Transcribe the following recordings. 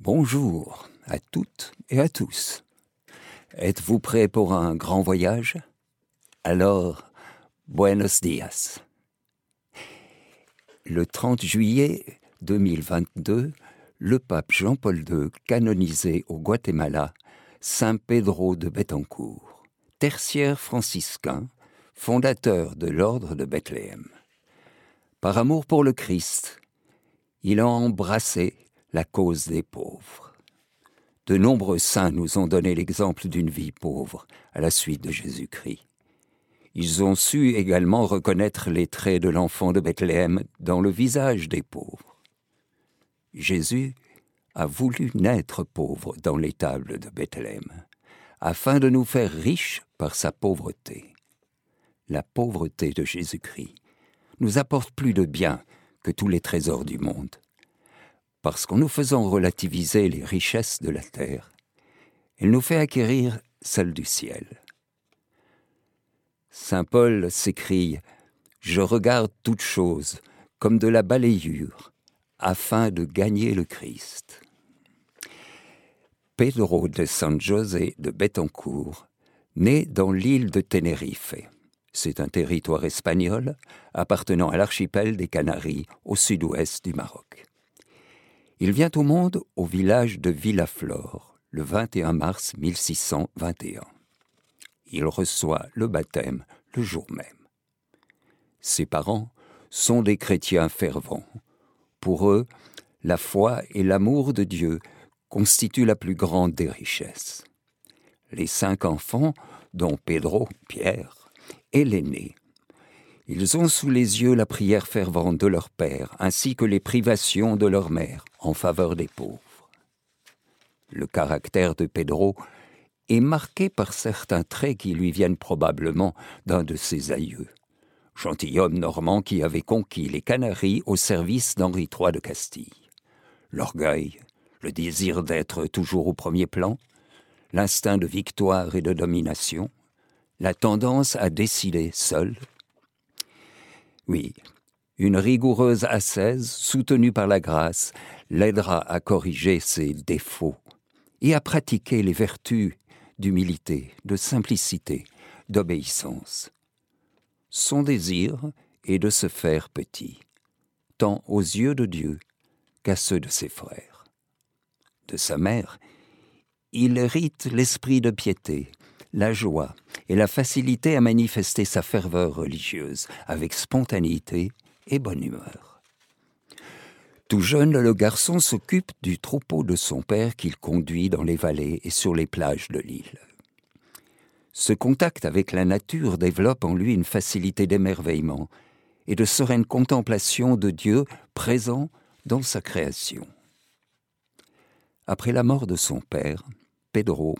Bonjour à toutes et à tous. Êtes-vous prêts pour un grand voyage? Alors, buenos dias. Le 30 juillet 2022, le pape Jean-Paul II canonisait au Guatemala Saint Pedro de Bettencourt, tertiaire franciscain, fondateur de l'ordre de Bethléem. Par amour pour le Christ, il a embrassé la cause des pauvres. De nombreux saints nous ont donné l'exemple d'une vie pauvre à la suite de Jésus-Christ. Ils ont su également reconnaître les traits de l'enfant de Bethléem dans le visage des pauvres. Jésus a voulu naître pauvre dans l'étable de Bethléem, afin de nous faire riches par sa pauvreté. La pauvreté de Jésus-Christ nous apporte plus de bien que tous les trésors du monde parce qu'en nous faisant relativiser les richesses de la terre, elle nous fait acquérir celles du ciel. Saint Paul s'écrie Je regarde toutes choses comme de la balayure, afin de gagner le Christ. Pedro de San José de Betancourt, né dans l'île de Tenerife. C'est un territoire espagnol appartenant à l'archipel des Canaries au sud-ouest du Maroc. Il vient au monde au village de Villaflore le 21 mars 1621. Il reçoit le baptême le jour même. Ses parents sont des chrétiens fervents. Pour eux, la foi et l'amour de Dieu constituent la plus grande des richesses. Les cinq enfants, dont Pedro, Pierre, est l'aîné, ils ont sous les yeux la prière fervente de leur père, ainsi que les privations de leur mère en faveur des pauvres. Le caractère de Pedro est marqué par certains traits qui lui viennent probablement d'un de ses aïeux, gentilhomme normand qui avait conquis les Canaries au service d'Henri III de Castille. L'orgueil, le désir d'être toujours au premier plan, l'instinct de victoire et de domination, la tendance à décider seul, oui, une rigoureuse ascèse, soutenue par la grâce, l'aidera à corriger ses défauts et à pratiquer les vertus d'humilité, de simplicité, d'obéissance. Son désir est de se faire petit, tant aux yeux de Dieu qu'à ceux de ses frères. De sa mère, il hérite l'esprit de piété, la joie et la facilité à manifester sa ferveur religieuse avec spontanéité et bonne humeur. Tout jeune, le garçon s'occupe du troupeau de son père qu'il conduit dans les vallées et sur les plages de l'île. Ce contact avec la nature développe en lui une facilité d'émerveillement et de sereine contemplation de Dieu présent dans sa création. Après la mort de son père, Pedro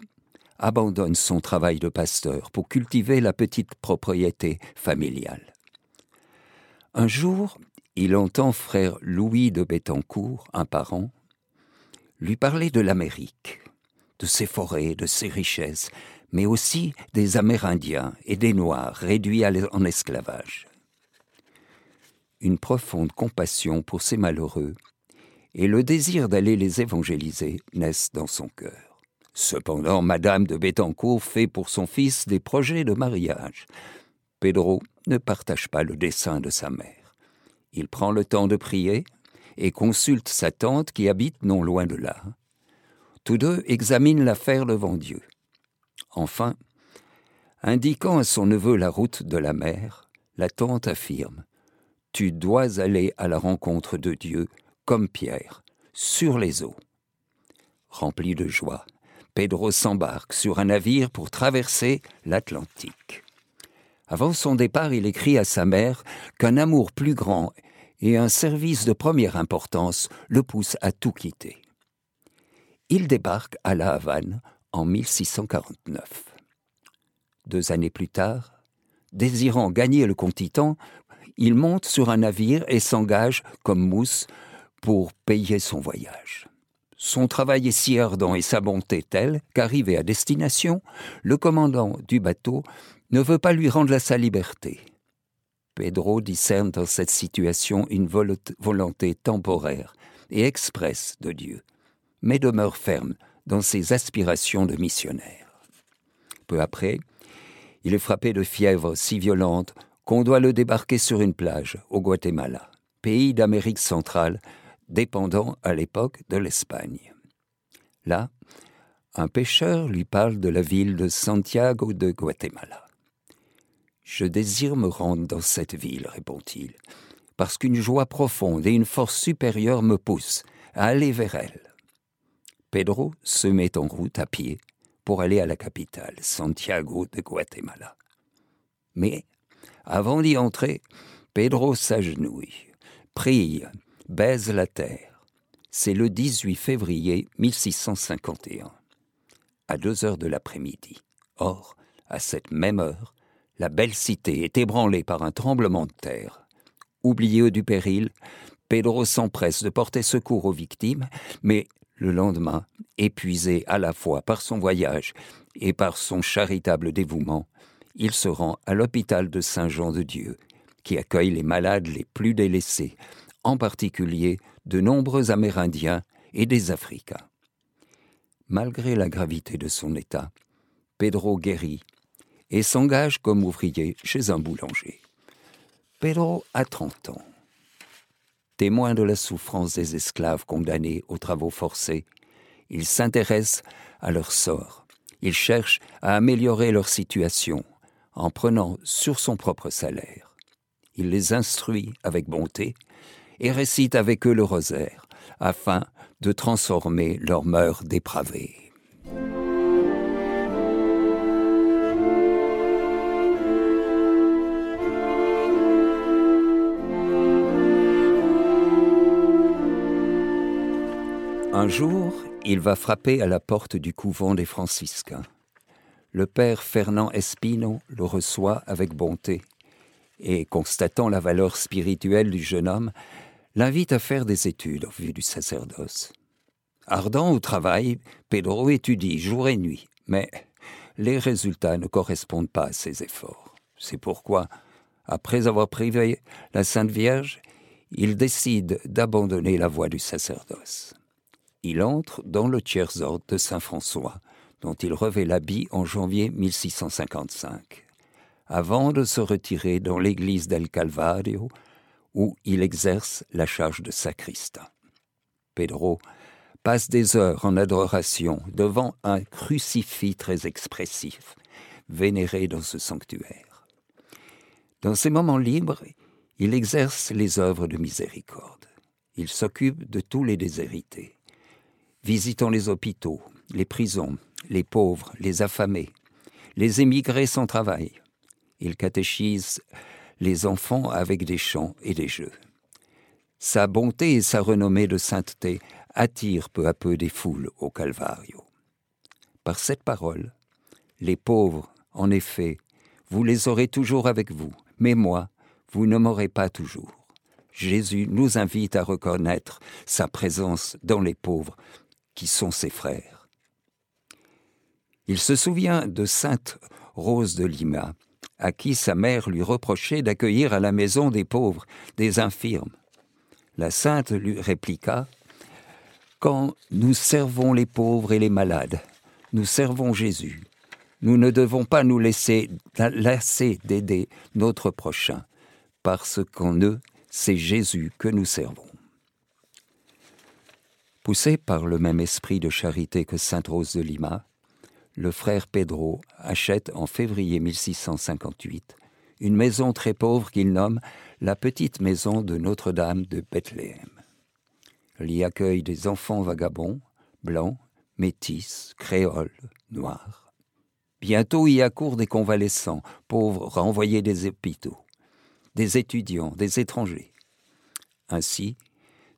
abandonne son travail de pasteur pour cultiver la petite propriété familiale. Un jour, il entend frère Louis de Bettencourt, un parent, lui parler de l'Amérique, de ses forêts, de ses richesses, mais aussi des Amérindiens et des Noirs réduits en esclavage. Une profonde compassion pour ces malheureux et le désir d'aller les évangéliser naissent dans son cœur. Cependant, Madame de Bettencourt fait pour son fils des projets de mariage. Pedro ne partage pas le dessein de sa mère. Il prend le temps de prier et consulte sa tante qui habite non loin de là. Tous deux examinent l'affaire devant Dieu. Enfin, indiquant à son neveu la route de la mer, la tante affirme Tu dois aller à la rencontre de Dieu comme Pierre, sur les eaux. Rempli de joie, Pedro s'embarque sur un navire pour traverser l'Atlantique. Avant son départ, il écrit à sa mère qu'un amour plus grand et un service de première importance le poussent à tout quitter. Il débarque à La Havane en 1649. Deux années plus tard, désirant gagner le continent, il monte sur un navire et s'engage comme mousse pour payer son voyage. Son travail est si ardent et sa bonté telle qu'arrivé à destination, le commandant du bateau ne veut pas lui rendre sa liberté. Pedro discerne dans cette situation une volonté temporaire et expresse de Dieu. mais demeure ferme dans ses aspirations de missionnaire. Peu après, il est frappé de fièvre si violente qu'on doit le débarquer sur une plage au Guatemala, pays d'Amérique centrale dépendant à l'époque de l'Espagne. Là, un pêcheur lui parle de la ville de Santiago de Guatemala. Je désire me rendre dans cette ville, répond-il, parce qu'une joie profonde et une force supérieure me poussent à aller vers elle. Pedro se met en route à pied pour aller à la capitale, Santiago de Guatemala. Mais, avant d'y entrer, Pedro s'agenouille, prie, baise la terre. C'est le 18 février 1651, à deux heures de l'après-midi. Or, à cette même heure, la belle cité est ébranlée par un tremblement de terre. Oublié du péril, Pedro s'empresse de porter secours aux victimes, mais le lendemain, épuisé à la fois par son voyage et par son charitable dévouement, il se rend à l'hôpital de Saint-Jean-de-Dieu, qui accueille les malades les plus délaissés, en particulier de nombreux Amérindiens et des Africains. Malgré la gravité de son état, Pedro guérit et s'engage comme ouvrier chez un boulanger. Pedro a 30 ans. Témoin de la souffrance des esclaves condamnés aux travaux forcés, il s'intéresse à leur sort. Il cherche à améliorer leur situation en prenant sur son propre salaire. Il les instruit avec bonté et récite avec eux le rosaire afin de transformer leurs mœurs dépravées. Un jour, il va frapper à la porte du couvent des franciscains. Le père Fernand Espino le reçoit avec bonté et, constatant la valeur spirituelle du jeune homme, l'invite à faire des études en vue du sacerdoce. Ardent au travail, Pedro étudie jour et nuit, mais les résultats ne correspondent pas à ses efforts. C'est pourquoi, après avoir privé la Sainte Vierge, il décide d'abandonner la voie du sacerdoce il entre dans le tiers-ordre de Saint-François, dont il revêt l'habit en janvier 1655, avant de se retirer dans l'église del Calvario, où il exerce la charge de sacristain. Pedro passe des heures en adoration devant un crucifix très expressif, vénéré dans ce sanctuaire. Dans ses moments libres, il exerce les œuvres de miséricorde. Il s'occupe de tous les déshérités visitant les hôpitaux, les prisons, les pauvres, les affamés, les émigrés sans travail. Il catéchise les enfants avec des chants et des jeux. Sa bonté et sa renommée de sainteté attirent peu à peu des foules au Calvario. Par cette parole, les pauvres, en effet, vous les aurez toujours avec vous, mais moi, vous ne m'aurez pas toujours. Jésus nous invite à reconnaître sa présence dans les pauvres qui sont ses frères. Il se souvient de sainte Rose de Lima, à qui sa mère lui reprochait d'accueillir à la maison des pauvres, des infirmes. La sainte lui répliqua Quand nous servons les pauvres et les malades, nous servons Jésus. Nous ne devons pas nous laisser lasser d'aider notre prochain, parce qu'en eux, c'est Jésus que nous servons. Poussé par le même esprit de charité que Sainte Rose de Lima, le frère Pedro achète en février 1658 une maison très pauvre qu'il nomme la petite maison de Notre-Dame de Bethléem. Il y accueille des enfants vagabonds, blancs, métis, créoles, noirs. Bientôt y accourent des convalescents, pauvres renvoyés des hôpitaux, des étudiants, des étrangers. Ainsi,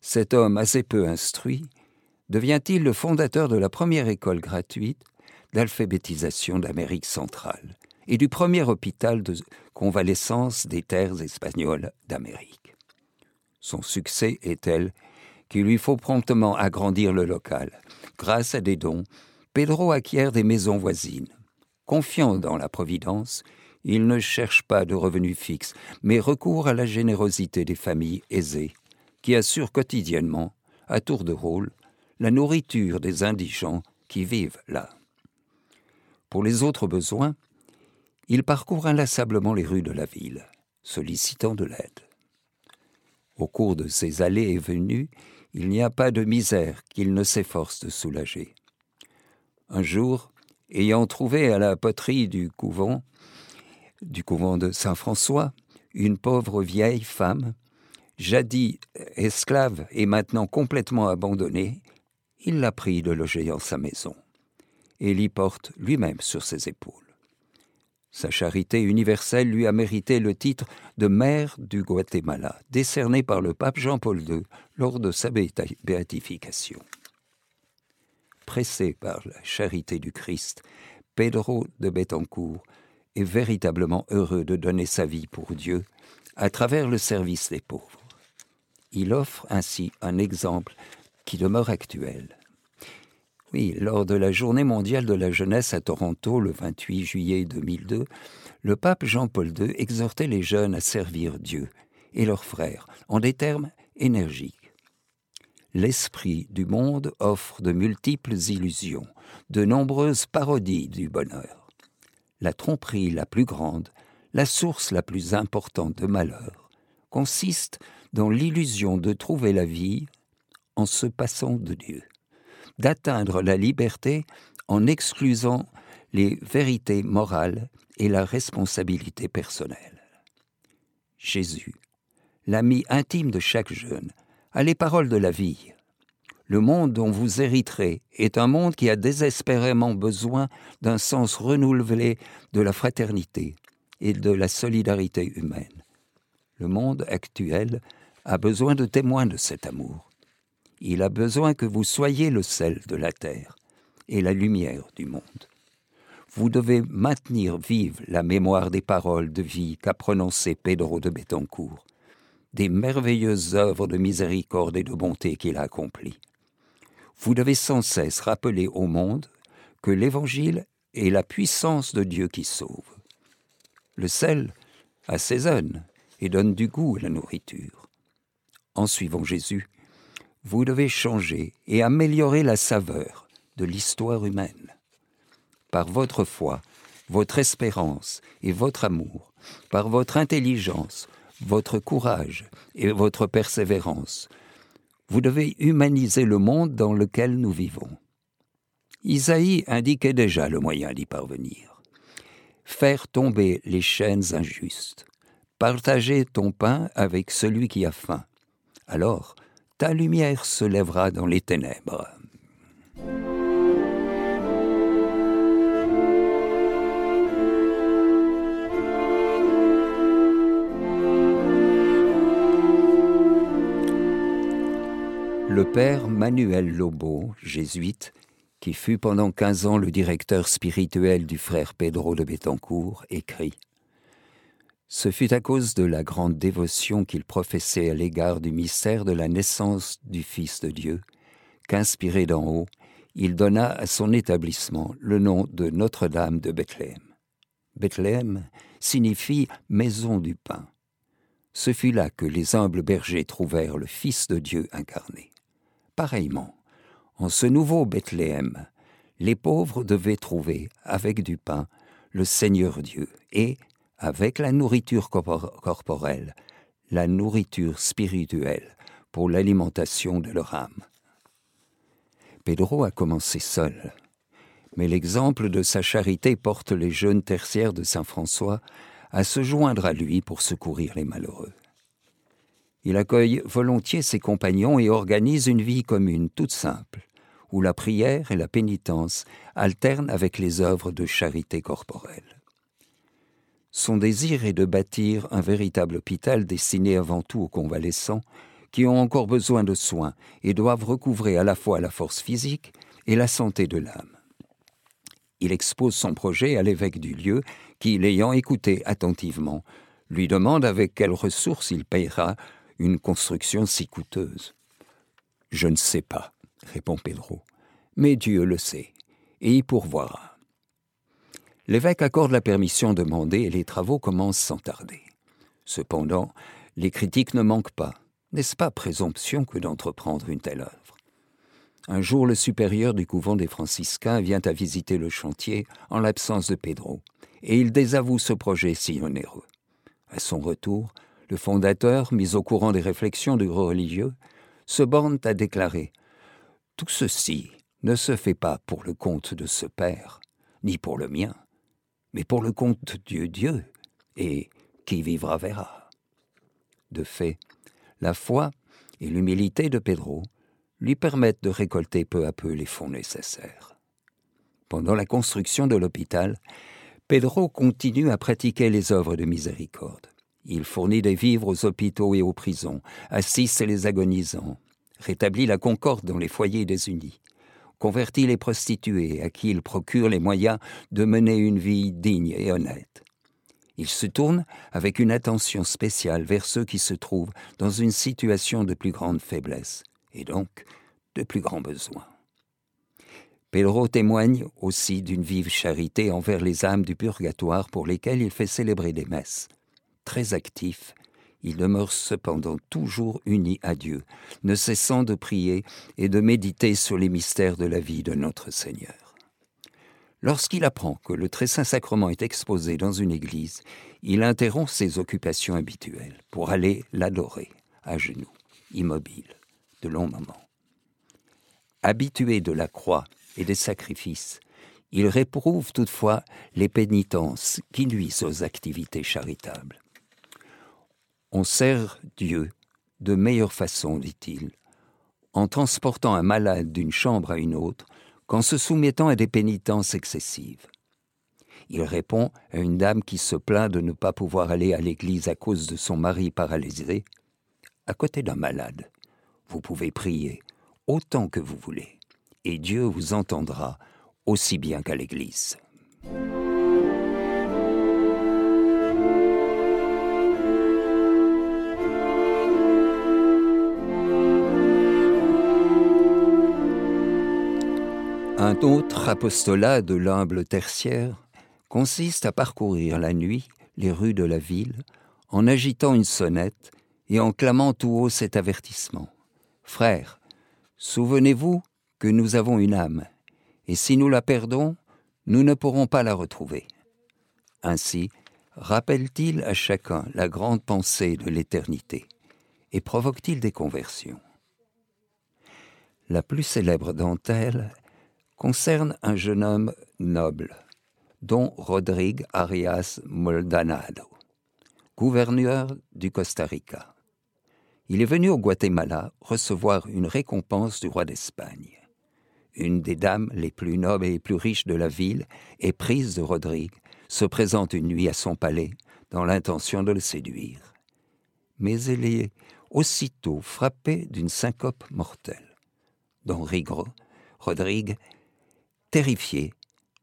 cet homme assez peu instruit devient-il le fondateur de la première école gratuite d'alphabétisation d'Amérique centrale et du premier hôpital de convalescence des terres espagnoles d'Amérique. Son succès est tel qu'il lui faut promptement agrandir le local. Grâce à des dons, Pedro acquiert des maisons voisines. Confiant dans la Providence, il ne cherche pas de revenus fixes, mais recourt à la générosité des familles aisées, qui assurent quotidiennement, à tour de rôle, la nourriture des indigents qui vivent là. Pour les autres besoins, il parcourt inlassablement les rues de la ville, sollicitant de l'aide. Au cours de ses allées et venues, il n'y a pas de misère qu'il ne s'efforce de soulager. Un jour, ayant trouvé à la poterie du couvent, du couvent de Saint-François, une pauvre vieille femme, jadis esclave et maintenant complètement abandonnée, il la prie de loger en sa maison et l'y porte lui-même sur ses épaules. Sa charité universelle lui a mérité le titre de mère du Guatemala, décerné par le pape Jean-Paul II lors de sa béatification. Pressé par la charité du Christ, Pedro de Betancourt est véritablement heureux de donner sa vie pour Dieu à travers le service des pauvres. Il offre ainsi un exemple qui demeure actuel. Oui, lors de la Journée mondiale de la jeunesse à Toronto le 28 juillet 2002, le pape Jean-Paul II exhortait les jeunes à servir Dieu et leurs frères en des termes énergiques. L'esprit du monde offre de multiples illusions, de nombreuses parodies du bonheur. La tromperie la plus grande, la source la plus importante de malheur, consiste dans l'illusion de trouver la vie en se passant de Dieu d'atteindre la liberté en exclusant les vérités morales et la responsabilité personnelle. Jésus, l'ami intime de chaque jeune, a les paroles de la vie. Le monde dont vous hériterez est un monde qui a désespérément besoin d'un sens renouvelé de la fraternité et de la solidarité humaine. Le monde actuel a besoin de témoins de cet amour. Il a besoin que vous soyez le sel de la terre et la lumière du monde. Vous devez maintenir vive la mémoire des paroles de vie qu'a prononcées Pedro de Betancourt, des merveilleuses œuvres de miséricorde et de bonté qu'il a accomplies. Vous devez sans cesse rappeler au monde que l'Évangile est la puissance de Dieu qui sauve. Le sel assaisonne et donne du goût à la nourriture. En suivant Jésus, vous devez changer et améliorer la saveur de l'histoire humaine. Par votre foi, votre espérance et votre amour, par votre intelligence, votre courage et votre persévérance, vous devez humaniser le monde dans lequel nous vivons. Isaïe indiquait déjà le moyen d'y parvenir. Faire tomber les chaînes injustes, partager ton pain avec celui qui a faim. Alors, ta lumière se lèvera dans les ténèbres. Le père Manuel Lobo, jésuite, qui fut pendant quinze ans le directeur spirituel du frère Pedro de Betancourt, écrit ce fut à cause de la grande dévotion qu'il professait à l'égard du mystère de la naissance du Fils de Dieu qu'inspiré d'en haut, il donna à son établissement le nom de Notre-Dame de Bethléem. Bethléem signifie maison du pain. Ce fut là que les humbles bergers trouvèrent le Fils de Dieu incarné. Pareillement, en ce nouveau Bethléem, les pauvres devaient trouver, avec du pain, le Seigneur Dieu et, avec la nourriture corporelle, la nourriture spirituelle pour l'alimentation de leur âme. Pedro a commencé seul, mais l'exemple de sa charité porte les jeunes tertiaires de Saint François à se joindre à lui pour secourir les malheureux. Il accueille volontiers ses compagnons et organise une vie commune toute simple, où la prière et la pénitence alternent avec les œuvres de charité corporelle. Son désir est de bâtir un véritable hôpital destiné avant tout aux convalescents qui ont encore besoin de soins et doivent recouvrer à la fois la force physique et la santé de l'âme. Il expose son projet à l'évêque du lieu qui, l'ayant écouté attentivement, lui demande avec quelles ressources il payera une construction si coûteuse. Je ne sais pas, répond Pedro, mais Dieu le sait, et y pourvoira. L'évêque accorde la permission demandée et les travaux commencent sans tarder. Cependant, les critiques ne manquent pas. N'est-ce pas présomption que d'entreprendre une telle œuvre? Un jour, le supérieur du couvent des franciscains vient à visiter le chantier en l'absence de Pedro, et il désavoue ce projet si onéreux. À son retour, le fondateur, mis au courant des réflexions du religieux, se borne à déclarer Tout ceci ne se fait pas pour le compte de ce Père, ni pour le mien, mais pour le compte Dieu Dieu, et qui vivra verra. De fait, la foi et l'humilité de Pedro lui permettent de récolter peu à peu les fonds nécessaires. Pendant la construction de l'hôpital, Pedro continue à pratiquer les œuvres de miséricorde. Il fournit des vivres aux hôpitaux et aux prisons, assiste les agonisants, rétablit la concorde dans les foyers désunis, convertit les prostituées à qui il procure les moyens de mener une vie digne et honnête. Il se tourne avec une attention spéciale vers ceux qui se trouvent dans une situation de plus grande faiblesse et donc de plus grands besoins. Pedro témoigne aussi d'une vive charité envers les âmes du purgatoire pour lesquelles il fait célébrer des messes. Très actif, il demeure cependant toujours uni à Dieu, ne cessant de prier et de méditer sur les mystères de la vie de notre Seigneur. Lorsqu'il apprend que le très saint sacrement est exposé dans une église, il interrompt ses occupations habituelles pour aller l'adorer, à genoux, immobile, de longs moments. Habitué de la croix et des sacrifices, il réprouve toutefois les pénitences qui nuisent aux activités charitables. On sert Dieu de meilleure façon, dit-il, en transportant un malade d'une chambre à une autre, qu'en se soumettant à des pénitences excessives. Il répond à une dame qui se plaint de ne pas pouvoir aller à l'église à cause de son mari paralysé. À côté d'un malade, vous pouvez prier autant que vous voulez, et Dieu vous entendra aussi bien qu'à l'église. Un autre apostolat de l'humble tertiaire consiste à parcourir la nuit les rues de la ville en agitant une sonnette et en clamant tout haut cet avertissement. Frères, souvenez-vous que nous avons une âme, et si nous la perdons, nous ne pourrons pas la retrouver. Ainsi, rappelle-t-il à chacun la grande pensée de l'éternité, et provoque-t-il des conversions. La plus célèbre d'entre elles concerne un jeune homme noble, dont Rodrigue Arias Moldanado, gouverneur du Costa Rica. Il est venu au Guatemala recevoir une récompense du roi d'Espagne. Une des dames les plus nobles et les plus riches de la ville, éprise de Rodrigue, se présente une nuit à son palais dans l'intention de le séduire. Mais elle est aussitôt frappée d'une syncope mortelle. Don Rigro, Rodrigue terrifié,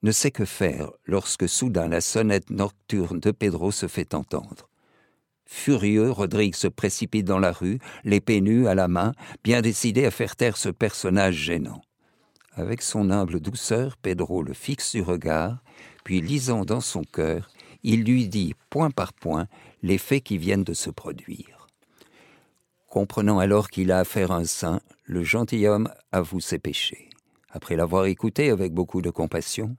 ne sait que faire lorsque soudain la sonnette nocturne de Pedro se fait entendre. Furieux, Rodrigue se précipite dans la rue, l'épée nue à la main, bien décidé à faire taire ce personnage gênant. Avec son humble douceur, Pedro le fixe du regard, puis lisant dans son cœur, il lui dit point par point les faits qui viennent de se produire. Comprenant alors qu'il a affaire à un saint, le gentilhomme avoue ses péchés. Après l'avoir écouté avec beaucoup de compassion,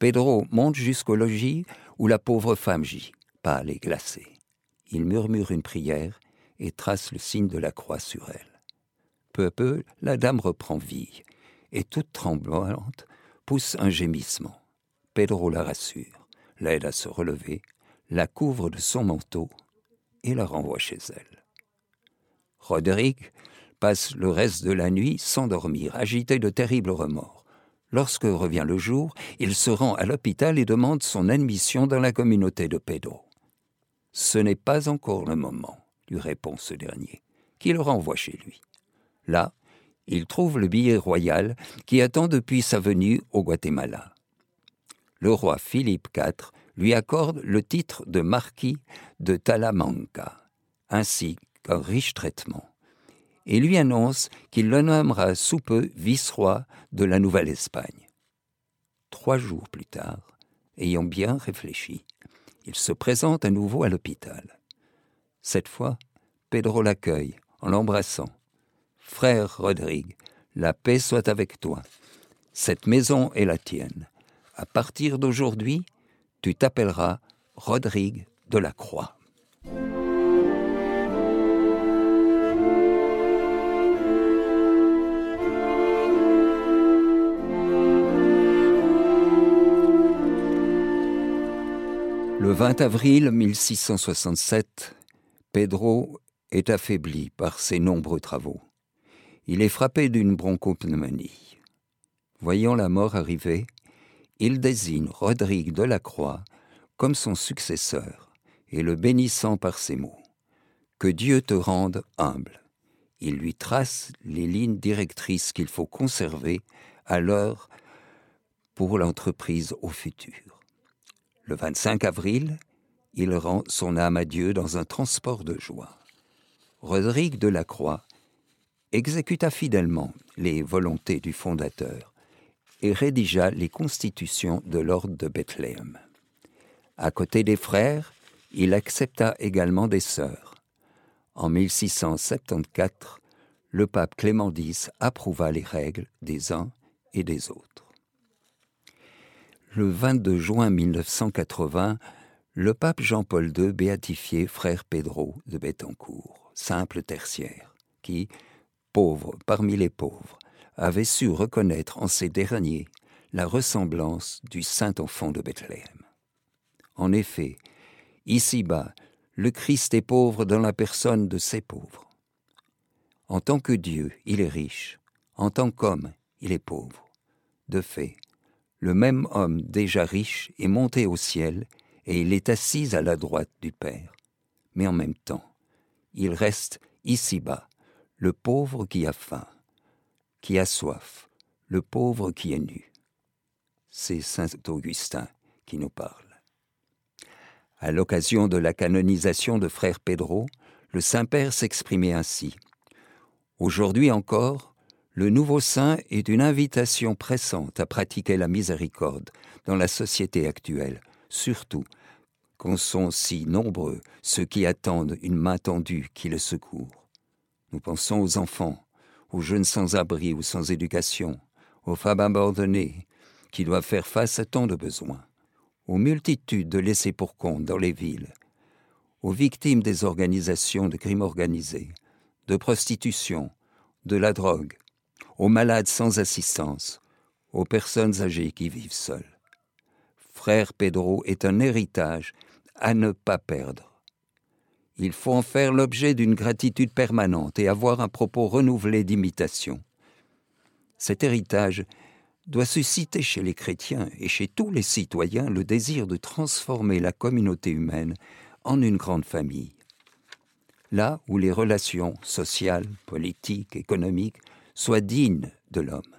Pedro monte jusqu'au logis où la pauvre femme gît, pâle et glacée. Il murmure une prière et trace le signe de la croix sur elle. Peu à peu, la dame reprend vie et, toute tremblante, pousse un gémissement. Pedro la rassure, l'aide à se relever, la couvre de son manteau et la renvoie chez elle. Roderick passe le reste de la nuit sans dormir, agité de terribles remords. Lorsque revient le jour, il se rend à l'hôpital et demande son admission dans la communauté de Pedro. Ce n'est pas encore le moment, lui répond ce dernier, qui le renvoie chez lui. Là, il trouve le billet royal qui attend depuis sa venue au Guatemala. Le roi Philippe IV lui accorde le titre de marquis de Talamanca, ainsi qu'un riche traitement et lui annonce qu'il le nommera sous peu vice-roi de la Nouvelle-Espagne. Trois jours plus tard, ayant bien réfléchi, il se présente à nouveau à l'hôpital. Cette fois, Pedro l'accueille en l'embrassant. Frère Rodrigue, La paix soit avec toi. Cette maison est la tienne. À partir d'aujourd'hui, tu t'appelleras Rodrigue de la Croix. Le 20 avril 1667, Pedro est affaibli par ses nombreux travaux. Il est frappé d'une bronchopneumonie. Voyant la mort arriver, il désigne Rodrigue de la Croix comme son successeur et le bénissant par ces mots. Que Dieu te rende humble. Il lui trace les lignes directrices qu'il faut conserver à l'heure pour l'entreprise au futur. Le 25 avril, il rend son âme à Dieu dans un transport de joie. Rodrigue de la Croix exécuta fidèlement les volontés du fondateur et rédigea les constitutions de l'ordre de Bethléem. À côté des frères, il accepta également des sœurs. En 1674, le pape Clément X approuva les règles des uns et des autres. Le 22 juin 1980, le pape Jean-Paul II béatifiait frère Pedro de Bettencourt, simple tertiaire, qui, pauvre parmi les pauvres, avait su reconnaître en ces derniers la ressemblance du saint enfant de Bethléem. En effet, ici-bas, le Christ est pauvre dans la personne de ses pauvres. En tant que Dieu, il est riche, en tant qu'homme, il est pauvre. De fait, le même homme déjà riche est monté au ciel et il est assis à la droite du Père. Mais en même temps, il reste ici-bas, le pauvre qui a faim, qui a soif, le pauvre qui est nu. C'est Saint Augustin qui nous parle. À l'occasion de la canonisation de frère Pedro, le Saint-Père s'exprimait ainsi. Aujourd'hui encore, le nouveau saint est une invitation pressante à pratiquer la miséricorde dans la société actuelle, surtout quand sont si nombreux ceux qui attendent une main tendue qui le secourt. Nous pensons aux enfants, aux jeunes sans-abri ou sans éducation, aux femmes abandonnées qui doivent faire face à tant de besoins, aux multitudes de laissés pour compte dans les villes, aux victimes des organisations de crimes organisés, de prostitution, de la drogue, aux malades sans assistance, aux personnes âgées qui vivent seules. Frère Pedro est un héritage à ne pas perdre. Il faut en faire l'objet d'une gratitude permanente et avoir un propos renouvelé d'imitation. Cet héritage doit susciter chez les chrétiens et chez tous les citoyens le désir de transformer la communauté humaine en une grande famille. Là où les relations sociales, politiques, économiques soit digne de l'homme,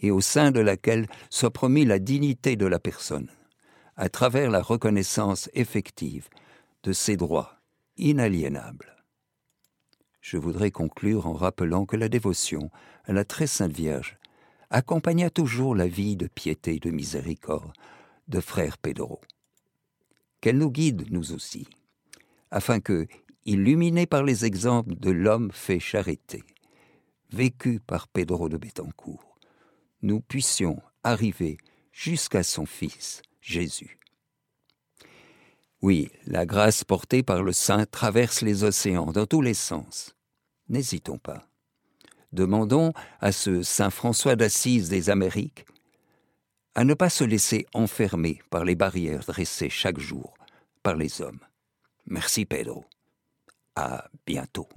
et au sein de laquelle soit promis la dignité de la personne, à travers la reconnaissance effective de ses droits inaliénables. Je voudrais conclure en rappelant que la dévotion à la très sainte Vierge accompagna toujours la vie de piété et de miséricorde de frère Pedro. Qu'elle nous guide, nous aussi, afin que, illuminés par les exemples de l'homme fait charité, vécu par Pedro de Betancourt, nous puissions arriver jusqu'à son Fils, Jésus. Oui, la grâce portée par le Saint traverse les océans dans tous les sens. N'hésitons pas. Demandons à ce Saint François d'Assise des Amériques à ne pas se laisser enfermer par les barrières dressées chaque jour par les hommes. Merci Pedro. À bientôt.